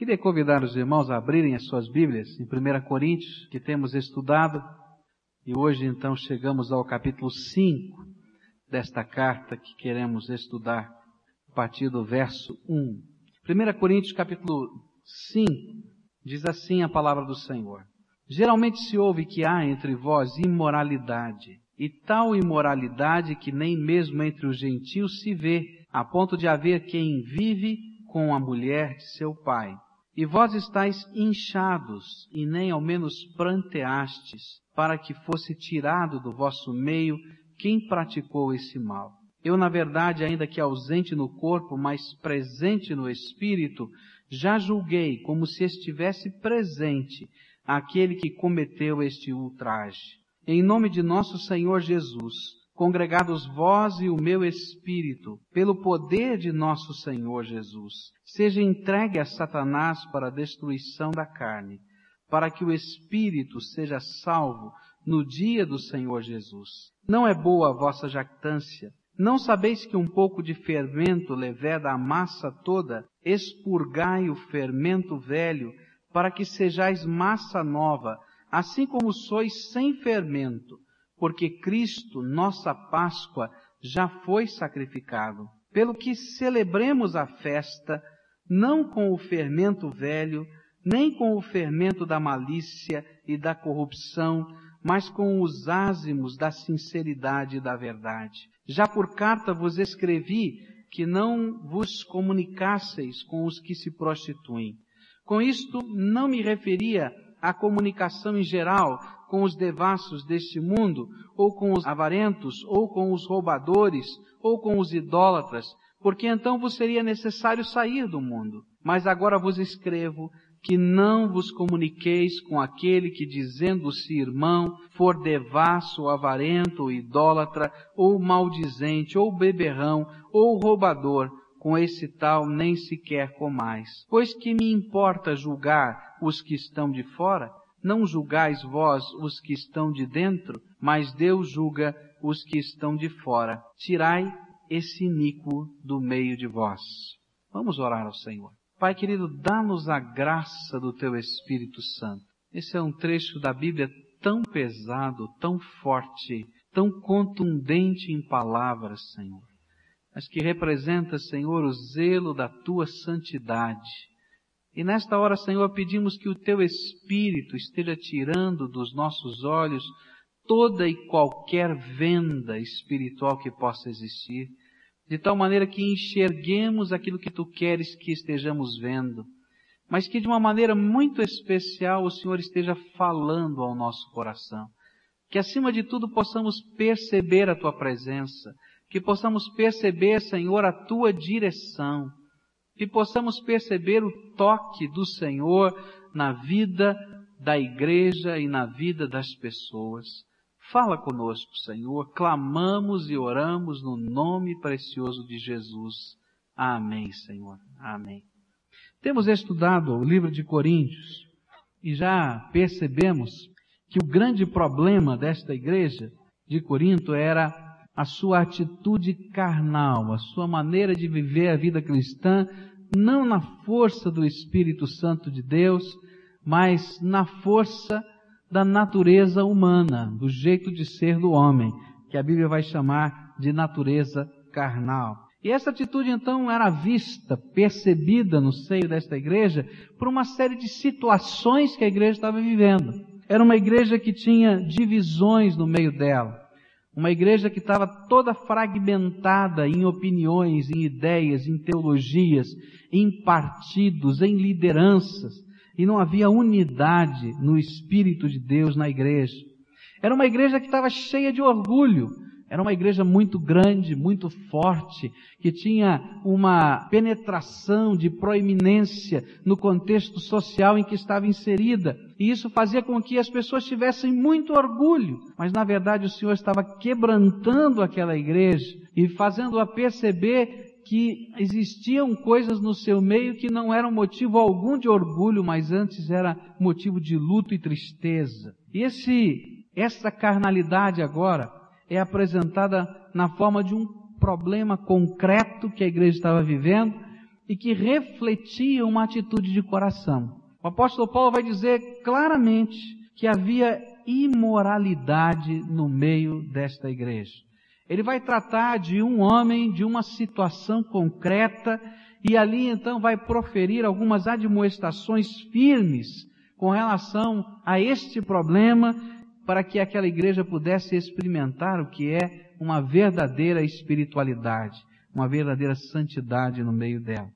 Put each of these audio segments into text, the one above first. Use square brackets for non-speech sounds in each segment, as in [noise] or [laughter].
Queria convidar os irmãos a abrirem as suas Bíblias em 1 Coríntios, que temos estudado, e hoje então chegamos ao capítulo 5 desta carta que queremos estudar, a partir do verso 1. 1 Coríntios capítulo 5 diz assim a palavra do Senhor. Geralmente se ouve que há entre vós imoralidade, e tal imoralidade que nem mesmo entre os gentios se vê, a ponto de haver quem vive com a mulher de seu pai. E vós estáis inchados, e nem ao menos pranteastes, para que fosse tirado do vosso meio quem praticou esse mal. Eu, na verdade, ainda que ausente no corpo, mas presente no espírito, já julguei como se estivesse presente aquele que cometeu este ultraje. Em nome de nosso Senhor Jesus, congregados vós e o meu espírito, pelo poder de nosso Senhor Jesus, seja entregue a Satanás para a destruição da carne, para que o espírito seja salvo no dia do Senhor Jesus. Não é boa a vossa jactância. Não sabeis que um pouco de fermento leveda a massa toda? Expurgai o fermento velho, para que sejais massa nova, assim como sois sem fermento, porque Cristo, nossa Páscoa, já foi sacrificado. Pelo que celebremos a festa, não com o fermento velho, nem com o fermento da malícia e da corrupção, mas com os ázimos da sinceridade e da verdade. Já por carta vos escrevi que não vos comunicasseis com os que se prostituem. Com isto não me referia à comunicação em geral com os devassos deste mundo, ou com os avarentos, ou com os roubadores, ou com os idólatras, porque então vos seria necessário sair do mundo. Mas agora vos escrevo que não vos comuniqueis com aquele que, dizendo-se irmão, for devasso, avarento, idólatra, ou maldizente, ou beberrão, ou roubador, com esse tal nem sequer comais. Pois que me importa julgar os que estão de fora? Não julgais vós os que estão de dentro, mas Deus julga os que estão de fora. Tirai esse iníquo do meio de vós. Vamos orar ao Senhor. Pai querido, dá-nos a graça do Teu Espírito Santo. Esse é um trecho da Bíblia tão pesado, tão forte, tão contundente em palavras, Senhor mas que representa, Senhor, o zelo da tua santidade. E nesta hora, Senhor, pedimos que o teu Espírito esteja tirando dos nossos olhos toda e qualquer venda espiritual que possa existir, de tal maneira que enxerguemos aquilo que tu queres que estejamos vendo, mas que de uma maneira muito especial o Senhor esteja falando ao nosso coração. Que acima de tudo possamos perceber a tua presença, que possamos perceber, Senhor, a tua direção, que possamos perceber o toque do Senhor na vida da igreja e na vida das pessoas. Fala conosco, Senhor, clamamos e oramos no nome precioso de Jesus. Amém, Senhor. Amém. Temos estudado o livro de Coríntios e já percebemos que o grande problema desta igreja de Corinto era a sua atitude carnal, a sua maneira de viver a vida cristã, não na força do Espírito Santo de Deus, mas na força da natureza humana, do jeito de ser do homem, que a Bíblia vai chamar de natureza carnal. E essa atitude então era vista, percebida no seio desta igreja por uma série de situações que a igreja estava vivendo. Era uma igreja que tinha divisões no meio dela. Uma igreja que estava toda fragmentada em opiniões, em ideias, em teologias, em partidos, em lideranças, e não havia unidade no Espírito de Deus na igreja. Era uma igreja que estava cheia de orgulho, era uma igreja muito grande, muito forte, que tinha uma penetração de proeminência no contexto social em que estava inserida. E isso fazia com que as pessoas tivessem muito orgulho. Mas na verdade o Senhor estava quebrantando aquela igreja e fazendo-a perceber que existiam coisas no seu meio que não eram motivo algum de orgulho, mas antes era motivo de luto e tristeza. E esse, essa carnalidade agora, é apresentada na forma de um problema concreto que a igreja estava vivendo e que refletia uma atitude de coração. O apóstolo Paulo vai dizer claramente que havia imoralidade no meio desta igreja. Ele vai tratar de um homem, de uma situação concreta, e ali então vai proferir algumas admoestações firmes com relação a este problema, para que aquela igreja pudesse experimentar o que é uma verdadeira espiritualidade, uma verdadeira santidade no meio dela.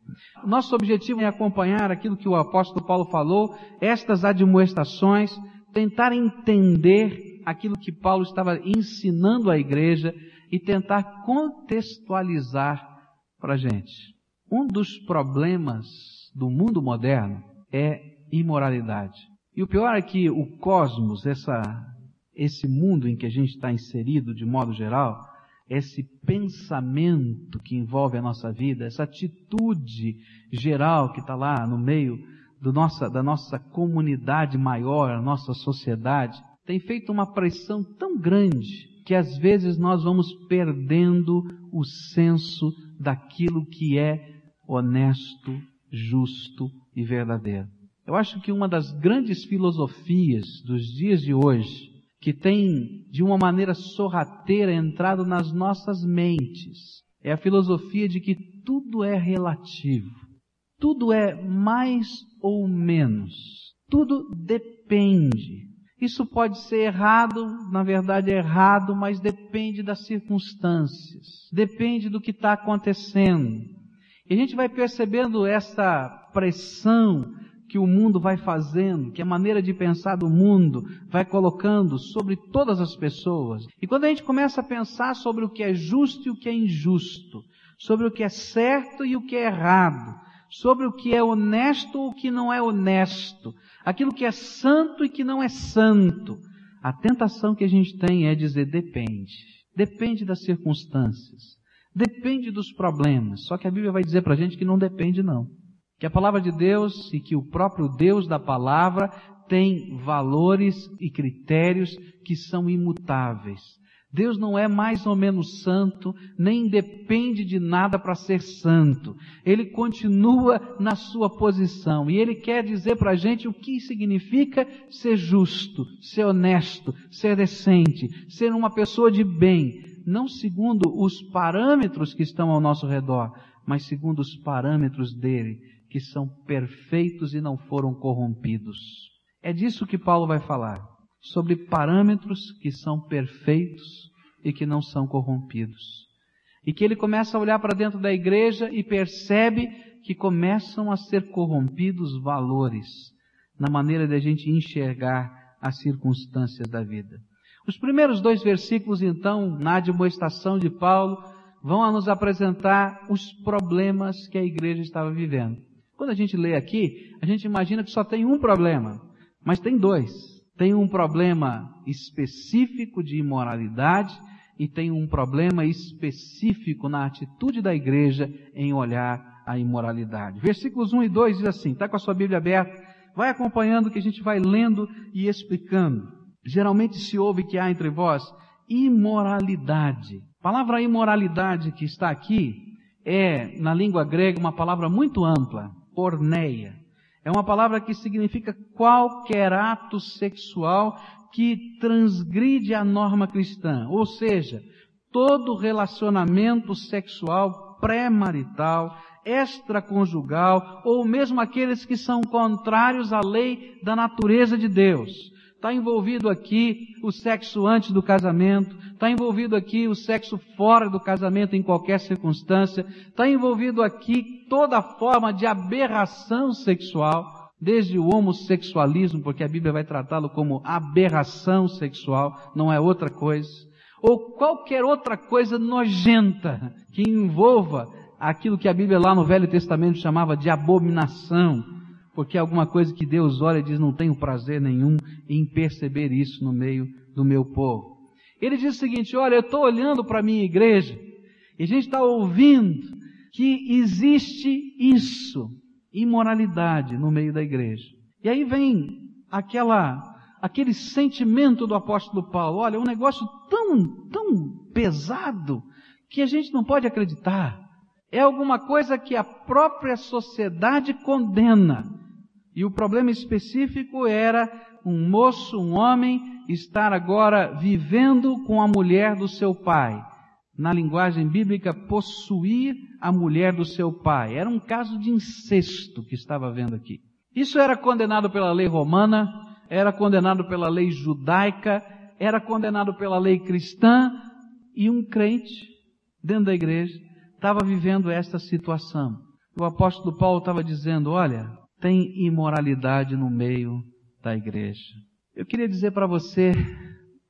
Nosso objetivo é acompanhar aquilo que o apóstolo Paulo falou, estas admoestações, tentar entender aquilo que Paulo estava ensinando à igreja e tentar contextualizar para a gente. Um dos problemas do mundo moderno é imoralidade. E o pior é que o cosmos, essa, esse mundo em que a gente está inserido de modo geral, esse pensamento que envolve a nossa vida, essa atitude geral que está lá no meio nossa, da nossa comunidade maior, a nossa sociedade, tem feito uma pressão tão grande que às vezes nós vamos perdendo o senso daquilo que é honesto, justo e verdadeiro. Eu acho que uma das grandes filosofias dos dias de hoje, que tem de uma maneira sorrateira entrado nas nossas mentes, é a filosofia de que tudo é relativo. Tudo é mais ou menos. Tudo depende. Isso pode ser errado, na verdade é errado, mas depende das circunstâncias, depende do que está acontecendo. E a gente vai percebendo essa pressão que o mundo vai fazendo, que a maneira de pensar do mundo vai colocando sobre todas as pessoas. E quando a gente começa a pensar sobre o que é justo e o que é injusto, sobre o que é certo e o que é errado, sobre o que é honesto ou o que não é honesto, aquilo que é santo e que não é santo. A tentação que a gente tem é dizer depende. Depende das circunstâncias. Depende dos problemas. Só que a Bíblia vai dizer para a gente que não depende não. Que a palavra de Deus e que o próprio Deus da palavra tem valores e critérios que são imutáveis. Deus não é mais ou menos santo, nem depende de nada para ser santo. Ele continua na sua posição e ele quer dizer para a gente o que significa ser justo, ser honesto, ser decente, ser uma pessoa de bem, não segundo os parâmetros que estão ao nosso redor, mas segundo os parâmetros dele, que são perfeitos e não foram corrompidos. É disso que Paulo vai falar sobre parâmetros que são perfeitos e que não são corrompidos. E que ele começa a olhar para dentro da igreja e percebe que começam a ser corrompidos valores na maneira de a gente enxergar as circunstâncias da vida. Os primeiros dois versículos, então, na admoestação de Paulo, vão nos apresentar os problemas que a igreja estava vivendo. Quando a gente lê aqui, a gente imagina que só tem um problema, mas tem dois tem um problema específico de imoralidade e tem um problema específico na atitude da igreja em olhar a imoralidade. Versículos 1 e 2 diz assim, está com a sua Bíblia aberta, vai acompanhando que a gente vai lendo e explicando. Geralmente se ouve que há entre vós imoralidade. Palavra imoralidade que está aqui é, na língua grega, uma palavra muito ampla, porneia. É uma palavra que significa qualquer ato sexual que transgride a norma cristã, ou seja, todo relacionamento sexual pré-marital, extraconjugal, ou mesmo aqueles que são contrários à lei da natureza de Deus. Está envolvido aqui o sexo antes do casamento, está envolvido aqui o sexo fora do casamento em qualquer circunstância, está envolvido aqui toda forma de aberração sexual, desde o homossexualismo, porque a Bíblia vai tratá-lo como aberração sexual, não é outra coisa, ou qualquer outra coisa nojenta que envolva aquilo que a Bíblia lá no Velho Testamento chamava de abominação, porque é alguma coisa que Deus olha e diz: não tenho prazer nenhum em perceber isso no meio do meu povo. Ele diz o seguinte: olha, eu estou olhando para a minha igreja e a gente está ouvindo que existe isso, imoralidade no meio da igreja. E aí vem aquela, aquele sentimento do apóstolo Paulo: olha, um negócio tão, tão pesado que a gente não pode acreditar. É alguma coisa que a própria sociedade condena. E o problema específico era um moço, um homem, estar agora vivendo com a mulher do seu pai. Na linguagem bíblica, possuir a mulher do seu pai. Era um caso de incesto que estava vendo aqui. Isso era condenado pela lei romana, era condenado pela lei judaica, era condenado pela lei cristã, e um crente dentro da igreja estava vivendo essa situação. O apóstolo Paulo estava dizendo: olha, tem imoralidade no meio da igreja. Eu queria dizer para você,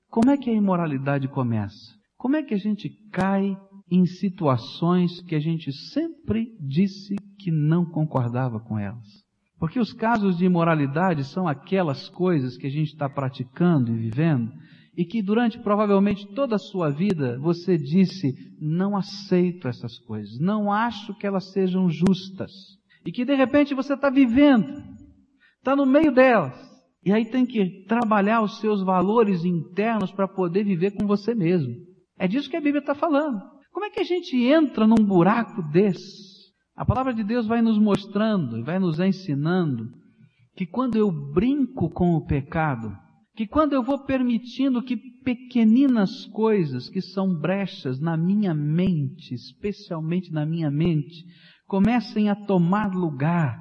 como é que a imoralidade começa? Como é que a gente cai em situações que a gente sempre disse que não concordava com elas? Porque os casos de imoralidade são aquelas coisas que a gente está praticando e vivendo e que durante provavelmente toda a sua vida você disse: não aceito essas coisas, não acho que elas sejam justas. E que de repente você está vivendo, está no meio delas. E aí tem que trabalhar os seus valores internos para poder viver com você mesmo. É disso que a Bíblia está falando. Como é que a gente entra num buraco desse? A palavra de Deus vai nos mostrando vai nos ensinando que quando eu brinco com o pecado, que quando eu vou permitindo que pequeninas coisas que são brechas na minha mente, especialmente na minha mente, comecem a tomar lugar,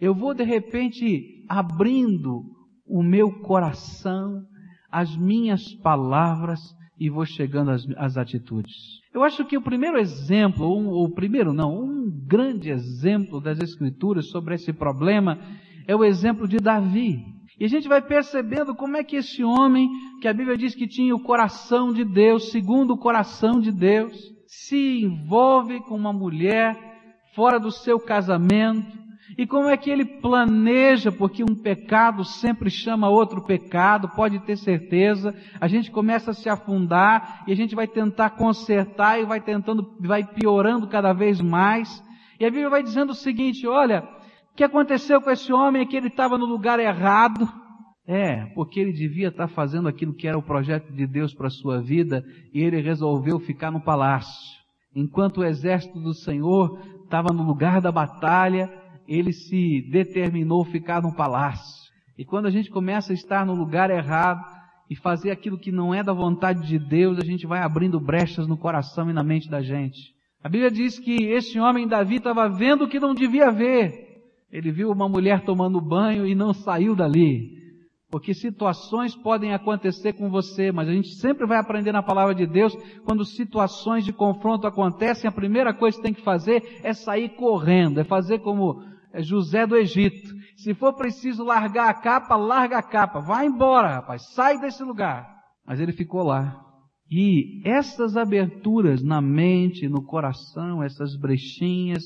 eu vou de repente abrindo o meu coração, as minhas palavras e vou chegando às, às atitudes. Eu acho que o primeiro exemplo, ou o primeiro não, um grande exemplo das Escrituras sobre esse problema é o exemplo de Davi. E a gente vai percebendo como é que esse homem, que a Bíblia diz que tinha o coração de Deus, segundo o coração de Deus, se envolve com uma mulher fora do seu casamento, e como é que ele planeja, porque um pecado sempre chama outro pecado, pode ter certeza. A gente começa a se afundar e a gente vai tentar consertar e vai tentando, vai piorando cada vez mais. E a Bíblia vai dizendo o seguinte: olha, o que aconteceu com esse homem é que ele estava no lugar errado. É, porque ele devia estar fazendo aquilo que era o projeto de Deus para a sua vida e ele resolveu ficar no palácio. Enquanto o exército do Senhor estava no lugar da batalha, ele se determinou ficar no palácio. E quando a gente começa a estar no lugar errado e fazer aquilo que não é da vontade de Deus, a gente vai abrindo brechas no coração e na mente da gente. A Bíblia diz que esse homem Davi estava vendo o que não devia ver. Ele viu uma mulher tomando banho e não saiu dali. Porque situações podem acontecer com você, mas a gente sempre vai aprender na palavra de Deus, quando situações de confronto acontecem, a primeira coisa que tem que fazer é sair correndo, é fazer como José do Egito. Se for preciso largar a capa, larga a capa. Vai embora, rapaz, sai desse lugar. Mas ele ficou lá. E essas aberturas na mente, no coração, essas brechinhas,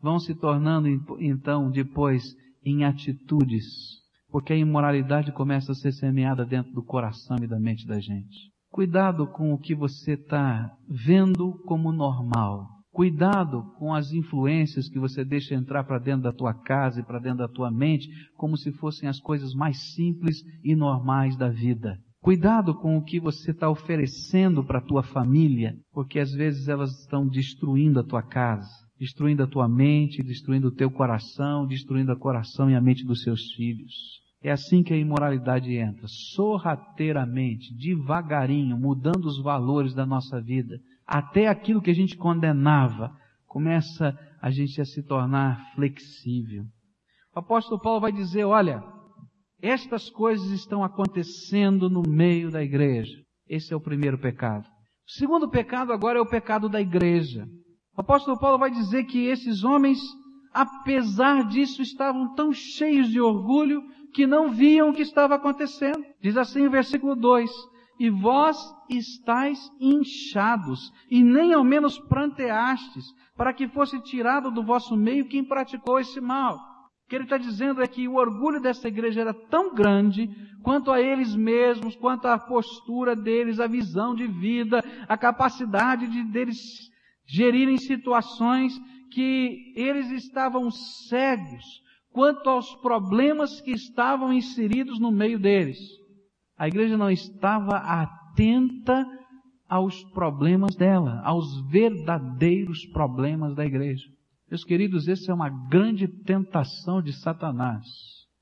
vão se tornando então depois em atitudes porque a imoralidade começa a ser semeada dentro do coração e da mente da gente. Cuidado com o que você está vendo como normal. Cuidado com as influências que você deixa entrar para dentro da tua casa e para dentro da tua mente, como se fossem as coisas mais simples e normais da vida. Cuidado com o que você está oferecendo para a tua família, porque às vezes elas estão destruindo a tua casa, destruindo a tua mente, destruindo o teu coração, destruindo o coração e a mente dos seus filhos. É assim que a imoralidade entra, sorrateiramente, devagarinho, mudando os valores da nossa vida. Até aquilo que a gente condenava, começa a gente a se tornar flexível. O apóstolo Paulo vai dizer, olha, estas coisas estão acontecendo no meio da igreja. Esse é o primeiro pecado. O segundo pecado agora é o pecado da igreja. O apóstolo Paulo vai dizer que esses homens, apesar disso, estavam tão cheios de orgulho que não viam o que estava acontecendo. Diz assim o versículo 2: E vós estáis inchados, e nem ao menos pranteastes, para que fosse tirado do vosso meio quem praticou esse mal. O que ele está dizendo é que o orgulho dessa igreja era tão grande quanto a eles mesmos, quanto a postura deles, a visão de vida, a capacidade de deles gerirem situações que eles estavam cegos quanto aos problemas que estavam inseridos no meio deles. A igreja não estava atenta aos problemas dela, aos verdadeiros problemas da igreja. Meus queridos, essa é uma grande tentação de Satanás.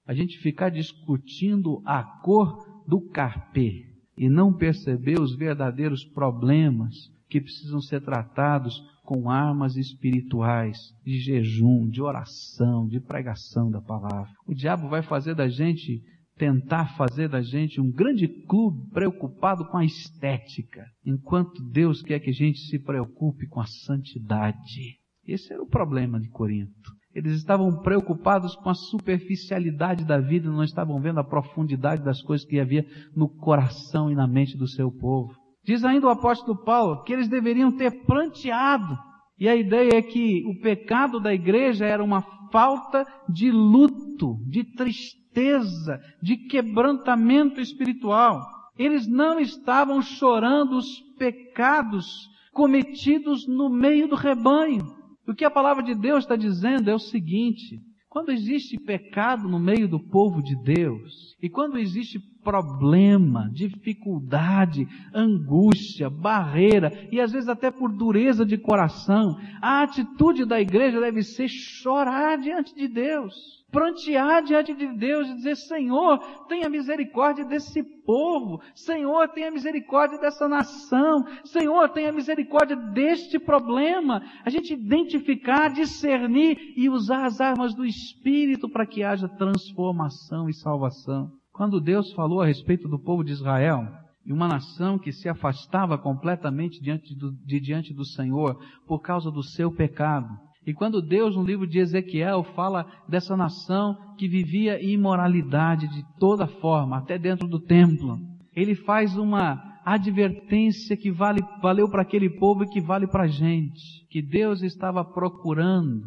A gente ficar discutindo a cor do carpê e não perceber os verdadeiros problemas que precisam ser tratados com armas espirituais, de jejum, de oração, de pregação da palavra. O diabo vai fazer da gente, tentar fazer da gente um grande clube preocupado com a estética, enquanto Deus quer que a gente se preocupe com a santidade. Esse era o problema de Corinto. Eles estavam preocupados com a superficialidade da vida, não estavam vendo a profundidade das coisas que havia no coração e na mente do seu povo. Diz ainda o apóstolo Paulo que eles deveriam ter planteado. E a ideia é que o pecado da igreja era uma falta de luto, de tristeza, de quebrantamento espiritual. Eles não estavam chorando os pecados cometidos no meio do rebanho. O que a palavra de Deus está dizendo é o seguinte: quando existe pecado no meio do povo de Deus, e quando existe problema, dificuldade, angústia, barreira, e às vezes até por dureza de coração, a atitude da igreja deve ser chorar diante de Deus prantear diante de Deus e dizer: Senhor, tenha misericórdia desse povo, Senhor, tenha misericórdia dessa nação, Senhor, tenha misericórdia deste problema. A gente identificar, discernir e usar as armas do Espírito para que haja transformação e salvação. Quando Deus falou a respeito do povo de Israel, e uma nação que se afastava completamente diante do, de diante do Senhor por causa do seu pecado, e quando Deus, no livro de Ezequiel, fala dessa nação que vivia imoralidade de toda forma, até dentro do templo, ele faz uma advertência que vale, valeu para aquele povo e que vale para a gente. Que Deus estava procurando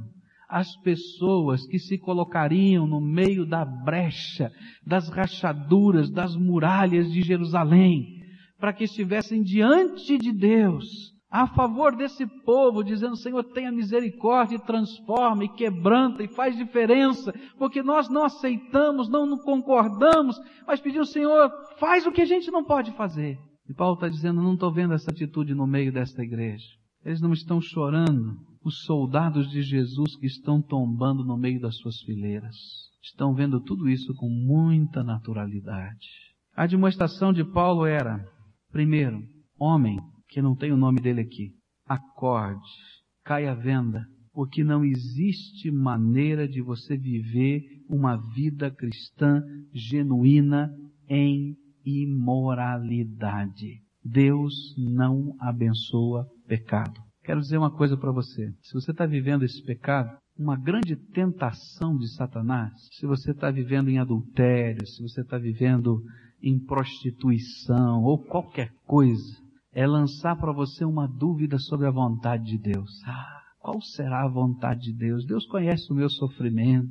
as pessoas que se colocariam no meio da brecha, das rachaduras, das muralhas de Jerusalém, para que estivessem diante de Deus a favor desse povo, dizendo: Senhor, tenha misericórdia e transforma e quebranta e faz diferença, porque nós não aceitamos, não concordamos, mas pedimos, Senhor, faz o que a gente não pode fazer. E Paulo está dizendo: não estou vendo essa atitude no meio desta igreja. Eles não estão chorando, os soldados de Jesus que estão tombando no meio das suas fileiras. Estão vendo tudo isso com muita naturalidade. A demonstração de Paulo era, primeiro, homem, que não tem o nome dele aqui. Acorde, caia a venda, porque não existe maneira de você viver uma vida cristã genuína em imoralidade. Deus não abençoa pecado. Quero dizer uma coisa para você. Se você está vivendo esse pecado, uma grande tentação de Satanás, se você está vivendo em adultério, se você está vivendo em prostituição ou qualquer coisa, é lançar para você uma dúvida sobre a vontade de Deus. Ah, qual será a vontade de Deus? Deus conhece o meu sofrimento.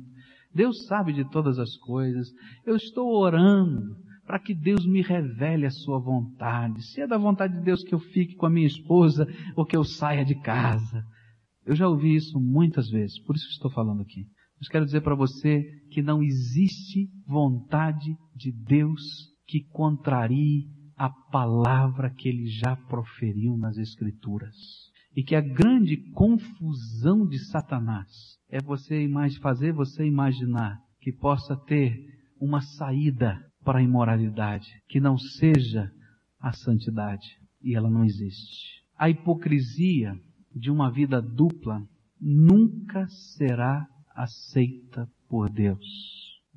Deus sabe de todas as coisas. Eu estou orando para que Deus me revele a sua vontade. Se é da vontade de Deus que eu fique com a minha esposa ou que eu saia de casa. Eu já ouvi isso muitas vezes, por isso estou falando aqui. Mas quero dizer para você que não existe vontade de Deus que contrarie a palavra que ele já proferiu nas Escrituras. E que a grande confusão de Satanás é você fazer você imaginar que possa ter uma saída para a imoralidade, que não seja a santidade. E ela não existe. A hipocrisia de uma vida dupla nunca será aceita por Deus.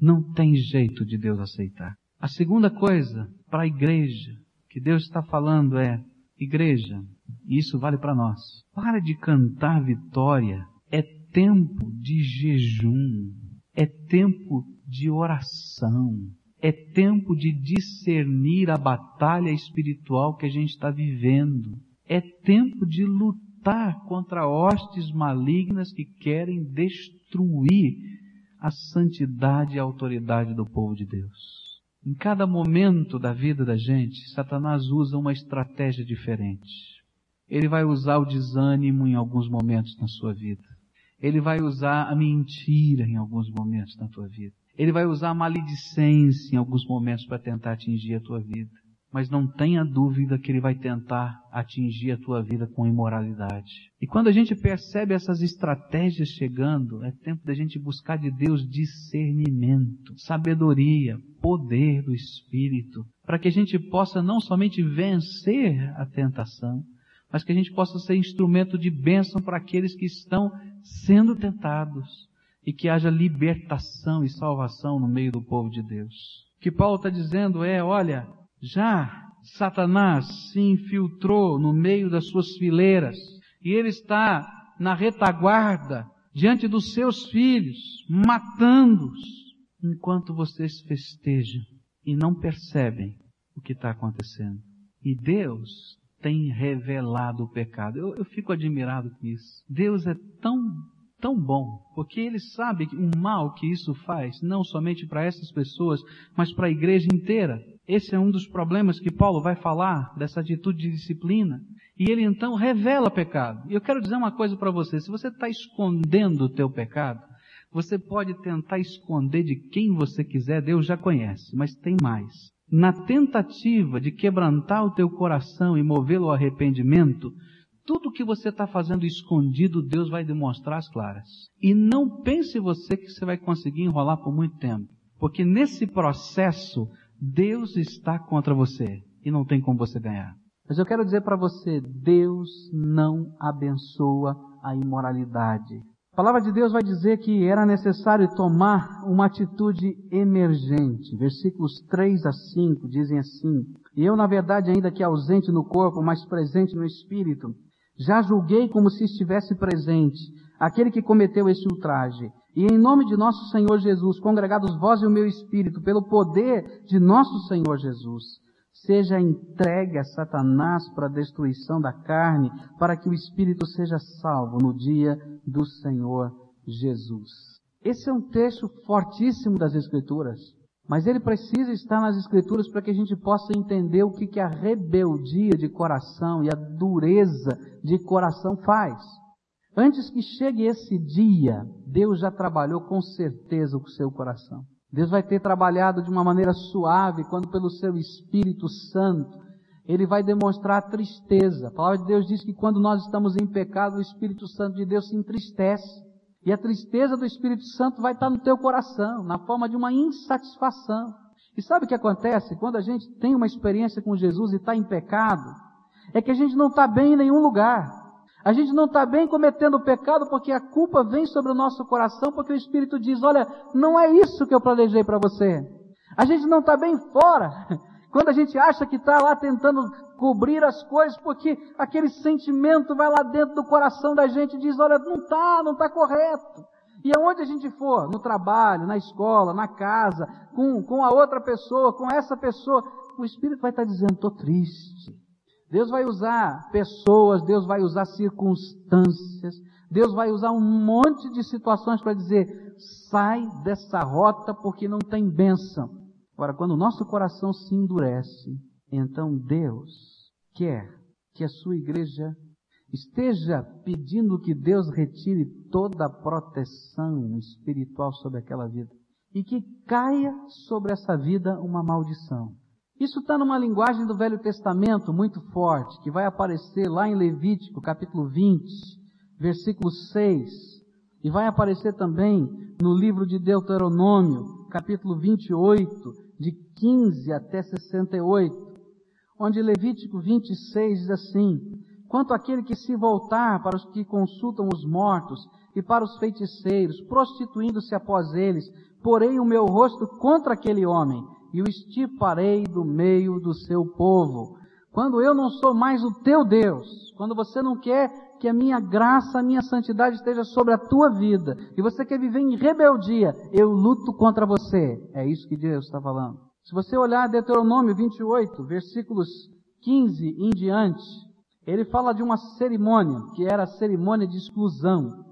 Não tem jeito de Deus aceitar. A segunda coisa, para a igreja, que Deus está falando é, igreja, e isso vale para nós, para de cantar vitória, é tempo de jejum, é tempo de oração, é tempo de discernir a batalha espiritual que a gente está vivendo, é tempo de lutar contra hostes malignas que querem destruir a santidade e a autoridade do povo de Deus. Em cada momento da vida da gente, Satanás usa uma estratégia diferente. Ele vai usar o desânimo em alguns momentos na sua vida. Ele vai usar a mentira em alguns momentos na tua vida. Ele vai usar a maledicência em alguns momentos para tentar atingir a tua vida. mas não tenha dúvida que ele vai tentar atingir a tua vida com imoralidade. E quando a gente percebe essas estratégias chegando, é tempo da gente buscar de Deus discernimento, sabedoria, poder do Espírito, para que a gente possa não somente vencer a tentação, mas que a gente possa ser instrumento de bênção para aqueles que estão sendo tentados e que haja libertação e salvação no meio do povo de Deus. O que Paulo está dizendo é, olha, já Satanás se infiltrou no meio das suas fileiras e ele está na retaguarda diante dos seus filhos, matando-os, enquanto vocês festejam e não percebem o que está acontecendo. E Deus tem revelado o pecado. Eu, eu fico admirado com isso. Deus é tão tão bom, porque ele sabe o mal que isso faz, não somente para essas pessoas, mas para a igreja inteira. Esse é um dos problemas que Paulo vai falar dessa atitude de disciplina. E ele então revela pecado. E eu quero dizer uma coisa para você: se você está escondendo o teu pecado, você pode tentar esconder de quem você quiser, Deus já conhece, mas tem mais. Na tentativa de quebrantar o teu coração e movê-lo ao arrependimento, tudo que você está fazendo escondido, Deus vai demonstrar as claras. E não pense você que você vai conseguir enrolar por muito tempo. Porque nesse processo, Deus está contra você. E não tem como você ganhar. Mas eu quero dizer para você, Deus não abençoa a imoralidade. A palavra de Deus vai dizer que era necessário tomar uma atitude emergente. Versículos 3 a 5 dizem assim: E eu, na verdade, ainda que ausente no corpo, mas presente no espírito, já julguei como se estivesse presente aquele que cometeu este ultraje. E em nome de nosso Senhor Jesus, congregados vós e o meu espírito, pelo poder de nosso Senhor Jesus, seja entregue a Satanás para a destruição da carne, para que o espírito seja salvo no dia do Senhor Jesus. Esse é um texto fortíssimo das Escrituras. Mas ele precisa estar nas Escrituras para que a gente possa entender o que, que a rebeldia de coração e a dureza de coração faz. Antes que chegue esse dia, Deus já trabalhou com certeza o seu coração. Deus vai ter trabalhado de uma maneira suave quando pelo seu Espírito Santo ele vai demonstrar tristeza. A palavra de Deus diz que quando nós estamos em pecado, o Espírito Santo de Deus se entristece. E a tristeza do Espírito Santo vai estar no teu coração, na forma de uma insatisfação. E sabe o que acontece? Quando a gente tem uma experiência com Jesus e está em pecado, é que a gente não está bem em nenhum lugar. A gente não está bem cometendo o pecado porque a culpa vem sobre o nosso coração, porque o Espírito diz: Olha, não é isso que eu planejei para você. A gente não está bem fora. [laughs] Quando a gente acha que está lá tentando cobrir as coisas, porque aquele sentimento vai lá dentro do coração da gente e diz, olha, não está, não está correto. E aonde a gente for, no trabalho, na escola, na casa, com, com a outra pessoa, com essa pessoa, o Espírito vai estar tá dizendo, estou triste. Deus vai usar pessoas, Deus vai usar circunstâncias, Deus vai usar um monte de situações para dizer, sai dessa rota porque não tem bênção. Agora, quando o nosso coração se endurece, então Deus quer que a sua igreja esteja pedindo que Deus retire toda a proteção espiritual sobre aquela vida e que caia sobre essa vida uma maldição. Isso está numa linguagem do Velho Testamento muito forte, que vai aparecer lá em Levítico, capítulo 20, versículo 6, e vai aparecer também no livro de Deuteronômio, capítulo 28, de 15 até 68, onde Levítico 26 diz assim: Quanto àquele que se voltar para os que consultam os mortos e para os feiticeiros, prostituindo-se após eles, porei o meu rosto contra aquele homem e o estiparei do meio do seu povo. Quando eu não sou mais o teu Deus, quando você não quer que a minha graça, a minha santidade esteja sobre a tua vida, e você quer viver em rebeldia, eu luto contra você. É isso que Deus está falando. Se você olhar Deuteronômio 28, versículos 15 em diante, ele fala de uma cerimônia, que era a cerimônia de exclusão.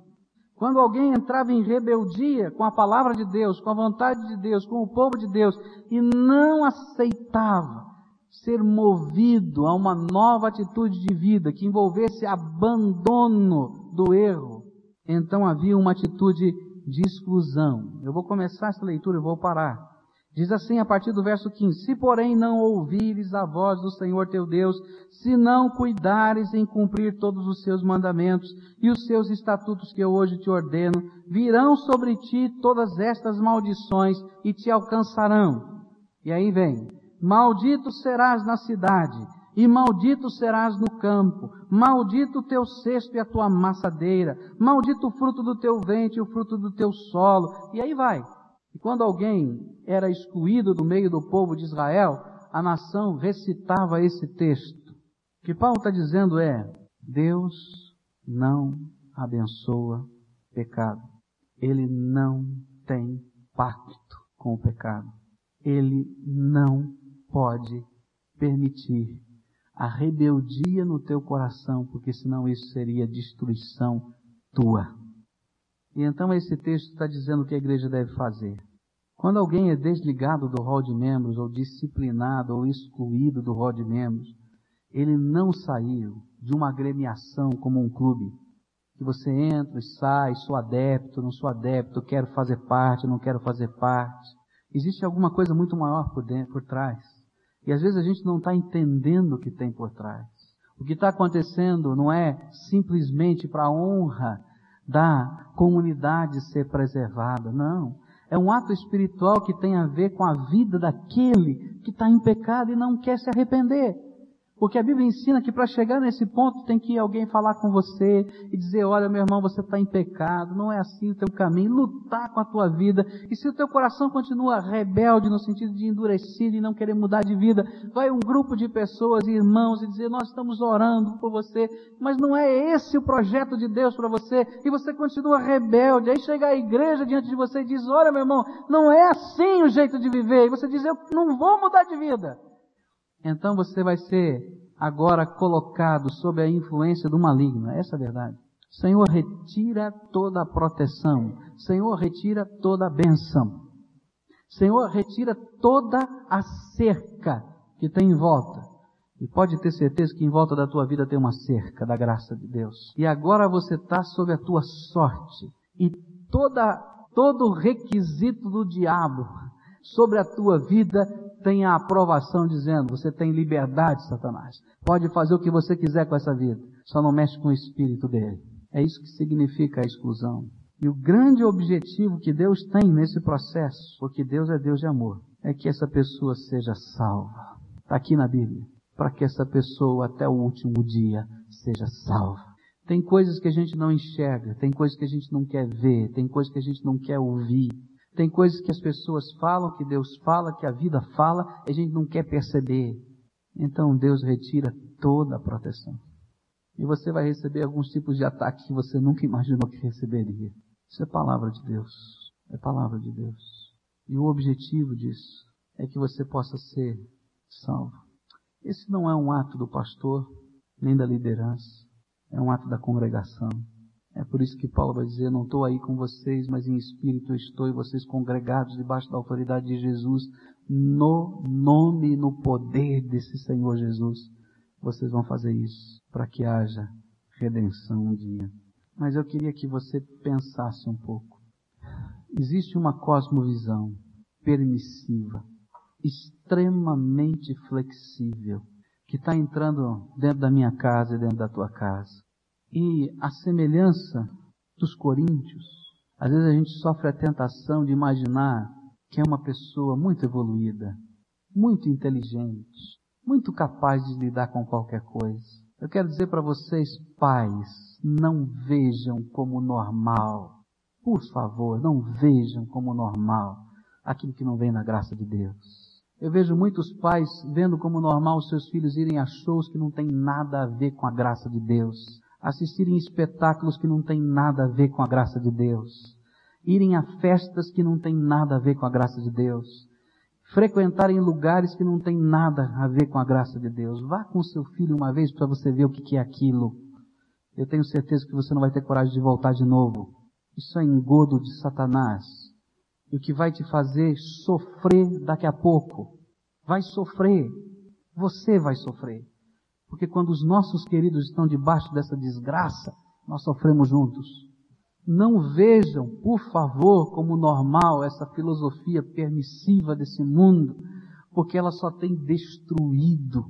Quando alguém entrava em rebeldia com a palavra de Deus, com a vontade de Deus, com o povo de Deus, e não aceitava ser movido a uma nova atitude de vida que envolvesse abandono do erro, então havia uma atitude de exclusão. Eu vou começar essa leitura e vou parar. Diz assim a partir do verso 15: Se porém não ouvires a voz do Senhor teu Deus, se não cuidares em cumprir todos os seus mandamentos e os seus estatutos que eu hoje te ordeno, virão sobre ti todas estas maldições e te alcançarão. E aí vem: Maldito serás na cidade, e maldito serás no campo, maldito o teu cesto e a tua amassadeira, maldito o fruto do teu ventre e o fruto do teu solo. E aí vai. E quando alguém era excluído do meio do povo de Israel, a nação recitava esse texto. O que Paulo está dizendo é: Deus não abençoa pecado. Ele não tem pacto com o pecado. Ele não pode permitir a rebeldia no teu coração, porque senão isso seria destruição tua. E então esse texto está dizendo o que a igreja deve fazer. Quando alguém é desligado do rol de membros, ou disciplinado, ou excluído do rol de membros, ele não saiu de uma agremiação como um clube. Que você entra e sai, sou adepto, não sou adepto, quero fazer parte, não quero fazer parte. Existe alguma coisa muito maior por, dentro, por trás. E às vezes a gente não está entendendo o que tem por trás. O que está acontecendo não é simplesmente para a honra da comunidade ser preservada. Não. É um ato espiritual que tem a ver com a vida daquele que está em pecado e não quer se arrepender. Porque a Bíblia ensina que para chegar nesse ponto tem que alguém falar com você e dizer, olha meu irmão, você está em pecado, não é assim o teu caminho, lutar com a tua vida. E se o teu coração continua rebelde no sentido de endurecido e não querer mudar de vida, vai um grupo de pessoas, irmãos, e dizer, nós estamos orando por você, mas não é esse o projeto de Deus para você, e você continua rebelde. Aí chega a igreja diante de você e diz, olha meu irmão, não é assim o jeito de viver. E você diz, eu não vou mudar de vida então você vai ser agora colocado sob a influência do maligno. Essa é a verdade. Senhor, retira toda a proteção. Senhor, retira toda a benção. Senhor, retira toda a cerca que tem em volta. E pode ter certeza que em volta da tua vida tem uma cerca da graça de Deus. E agora você está sob a tua sorte. E toda, todo o requisito do diabo sobre a tua vida tem a aprovação dizendo: você tem liberdade, Satanás. Pode fazer o que você quiser com essa vida, só não mexe com o espírito dele. É isso que significa a exclusão. E o grande objetivo que Deus tem nesse processo, porque Deus é Deus de amor, é que essa pessoa seja salva. Está aqui na Bíblia. Para que essa pessoa até o último dia seja salva. Tem coisas que a gente não enxerga, tem coisas que a gente não quer ver, tem coisas que a gente não quer ouvir, tem coisas que as pessoas falam, que Deus fala, que a vida fala, e a gente não quer perceber. Então Deus retira toda a proteção. E você vai receber alguns tipos de ataque que você nunca imaginou que receberia. Isso é palavra de Deus. É palavra de Deus. E o objetivo disso é que você possa ser salvo. Esse não é um ato do pastor, nem da liderança. É um ato da congregação. É por isso que Paulo vai dizer: Não estou aí com vocês, mas em espírito estou e vocês congregados debaixo da autoridade de Jesus, no nome e no poder desse Senhor Jesus. Vocês vão fazer isso para que haja redenção um dia. Mas eu queria que você pensasse um pouco. Existe uma cosmovisão permissiva, extremamente flexível, que está entrando dentro da minha casa e dentro da tua casa e a semelhança dos coríntios, às vezes a gente sofre a tentação de imaginar que é uma pessoa muito evoluída, muito inteligente, muito capaz de lidar com qualquer coisa. Eu quero dizer para vocês, pais, não vejam como normal, por favor, não vejam como normal aquilo que não vem da graça de Deus. Eu vejo muitos pais vendo como normal os seus filhos irem a shows que não tem nada a ver com a graça de Deus assistirem espetáculos que não têm nada a ver com a graça de Deus, irem a festas que não têm nada a ver com a graça de Deus, frequentarem lugares que não têm nada a ver com a graça de Deus. Vá com seu filho uma vez para você ver o que é aquilo. Eu tenho certeza que você não vai ter coragem de voltar de novo. Isso é engodo de Satanás. E o que vai te fazer sofrer daqui a pouco. Vai sofrer. Você vai sofrer. Porque quando os nossos queridos estão debaixo dessa desgraça, nós sofremos juntos. Não vejam, por favor, como normal essa filosofia permissiva desse mundo, porque ela só tem destruído.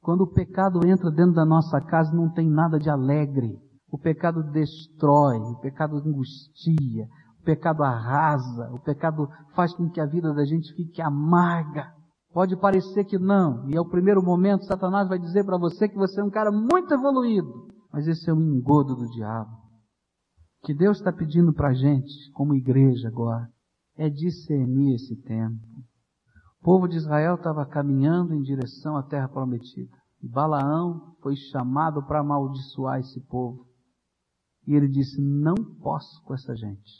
Quando o pecado entra dentro da nossa casa, não tem nada de alegre. O pecado destrói, o pecado angustia, o pecado arrasa, o pecado faz com que a vida da gente fique amarga. Pode parecer que não, e é o primeiro momento Satanás vai dizer para você que você é um cara muito evoluído, mas esse é um engodo do diabo que Deus está pedindo para a gente, como igreja agora, é discernir esse tempo. O povo de Israel estava caminhando em direção à terra prometida. E Balaão foi chamado para amaldiçoar esse povo. E ele disse: Não posso com essa gente,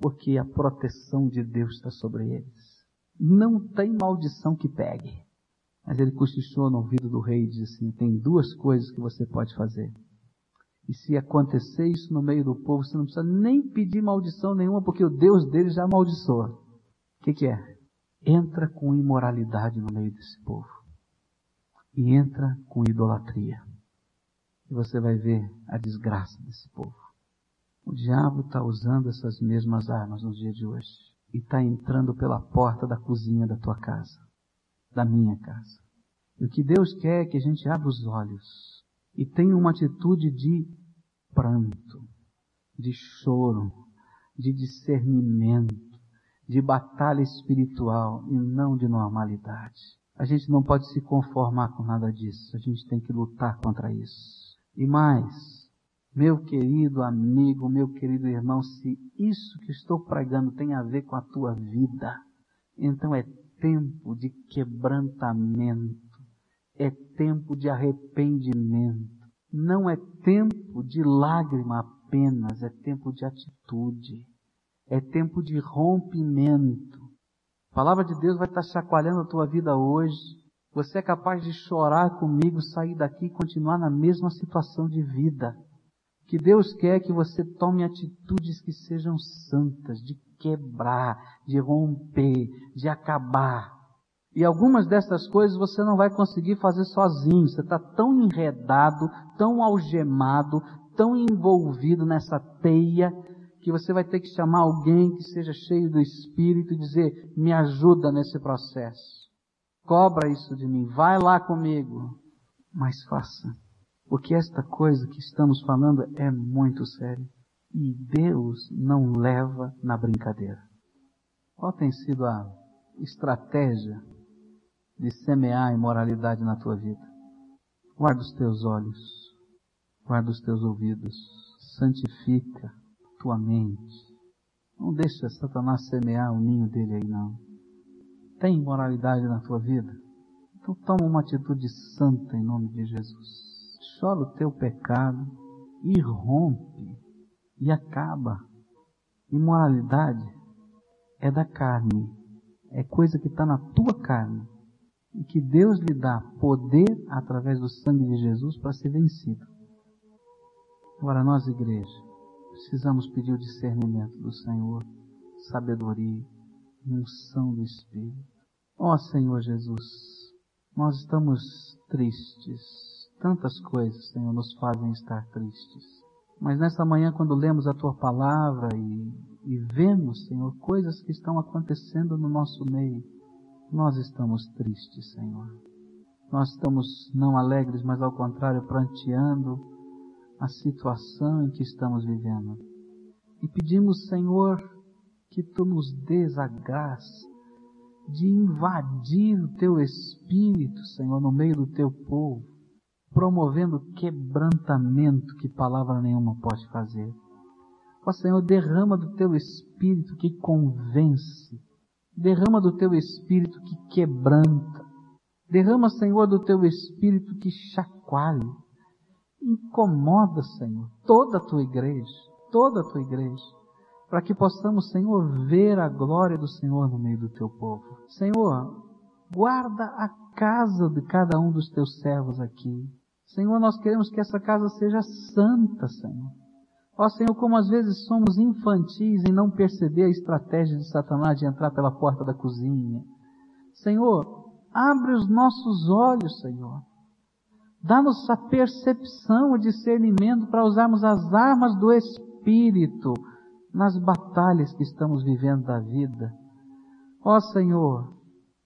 porque a proteção de Deus está sobre eles. Não tem maldição que pegue. Mas ele cochichou no ouvido do rei e disse assim: Tem duas coisas que você pode fazer. E se acontecer isso no meio do povo, você não precisa nem pedir maldição nenhuma, porque o Deus deles já amaldiçoa. O que, que é? Entra com imoralidade no meio desse povo. E entra com idolatria. E você vai ver a desgraça desse povo. O diabo está usando essas mesmas armas no dia de hoje. E está entrando pela porta da cozinha da tua casa. Da minha casa. E o que Deus quer é que a gente abra os olhos e tenha uma atitude de pranto, de choro, de discernimento, de batalha espiritual e não de normalidade. A gente não pode se conformar com nada disso, a gente tem que lutar contra isso. E mais, meu querido amigo, meu querido irmão, se isso que estou pregando tem a ver com a tua vida, então é tempo de quebrantamento é tempo de arrependimento. Não é tempo de lágrima apenas, é tempo de atitude. É tempo de rompimento. A palavra de Deus vai estar chacoalhando a tua vida hoje. Você é capaz de chorar comigo, sair daqui e continuar na mesma situação de vida. Que Deus quer que você tome atitudes que sejam santas, de quebrar, de romper, de acabar. E algumas dessas coisas você não vai conseguir fazer sozinho. Você está tão enredado, tão algemado, tão envolvido nessa teia, que você vai ter que chamar alguém que seja cheio do Espírito e dizer: me ajuda nesse processo. Cobra isso de mim, vai lá comigo. Mas faça. Porque esta coisa que estamos falando é muito séria. E Deus não leva na brincadeira. Qual tem sido a estratégia de semear imoralidade na tua vida. Guarda os teus olhos, guarda os teus ouvidos, santifica tua mente. Não deixa Satanás semear o ninho dele aí não. Tem imoralidade na tua vida? Então toma uma atitude santa em nome de Jesus. Chora o teu pecado e rompe e acaba. Imoralidade é da carne, é coisa que está na tua carne e que Deus lhe dá poder através do sangue de Jesus para ser vencido. Agora, nós, igreja, precisamos pedir o discernimento do Senhor, sabedoria, unção do Espírito. Ó Senhor Jesus, nós estamos tristes. Tantas coisas, Senhor, nos fazem estar tristes. Mas nessa manhã, quando lemos a Tua palavra e, e vemos, Senhor, coisas que estão acontecendo no nosso meio, nós estamos tristes, Senhor. Nós estamos não alegres, mas ao contrário, pranteando a situação em que estamos vivendo. E pedimos, Senhor, que Tu nos dês a graça de invadir o Teu Espírito, Senhor, no meio do Teu povo, promovendo quebrantamento que palavra nenhuma pode fazer. Ó Senhor, derrama do Teu Espírito que convence, Derrama do teu espírito que quebranta. Derrama, Senhor, do teu espírito que chacoalha. Incomoda, Senhor, toda a tua igreja, toda a tua igreja, para que possamos, Senhor, ver a glória do Senhor no meio do teu povo. Senhor, guarda a casa de cada um dos teus servos aqui. Senhor, nós queremos que essa casa seja santa, Senhor. Ó Senhor, como às vezes somos infantis em não perceber a estratégia de Satanás de entrar pela porta da cozinha. Senhor, abre os nossos olhos, Senhor. Dá-nos a percepção, o discernimento para usarmos as armas do Espírito nas batalhas que estamos vivendo da vida. Ó Senhor,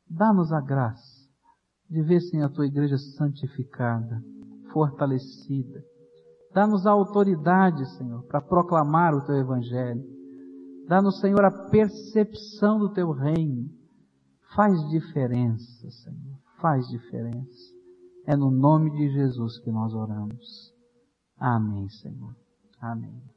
dá-nos a graça de ver, Senhor, a tua igreja santificada, fortalecida. Dá-nos a autoridade, Senhor, para proclamar o teu evangelho. Dá-nos, Senhor, a percepção do teu reino. Faz diferença, Senhor, faz diferença. É no nome de Jesus que nós oramos. Amém, Senhor. Amém.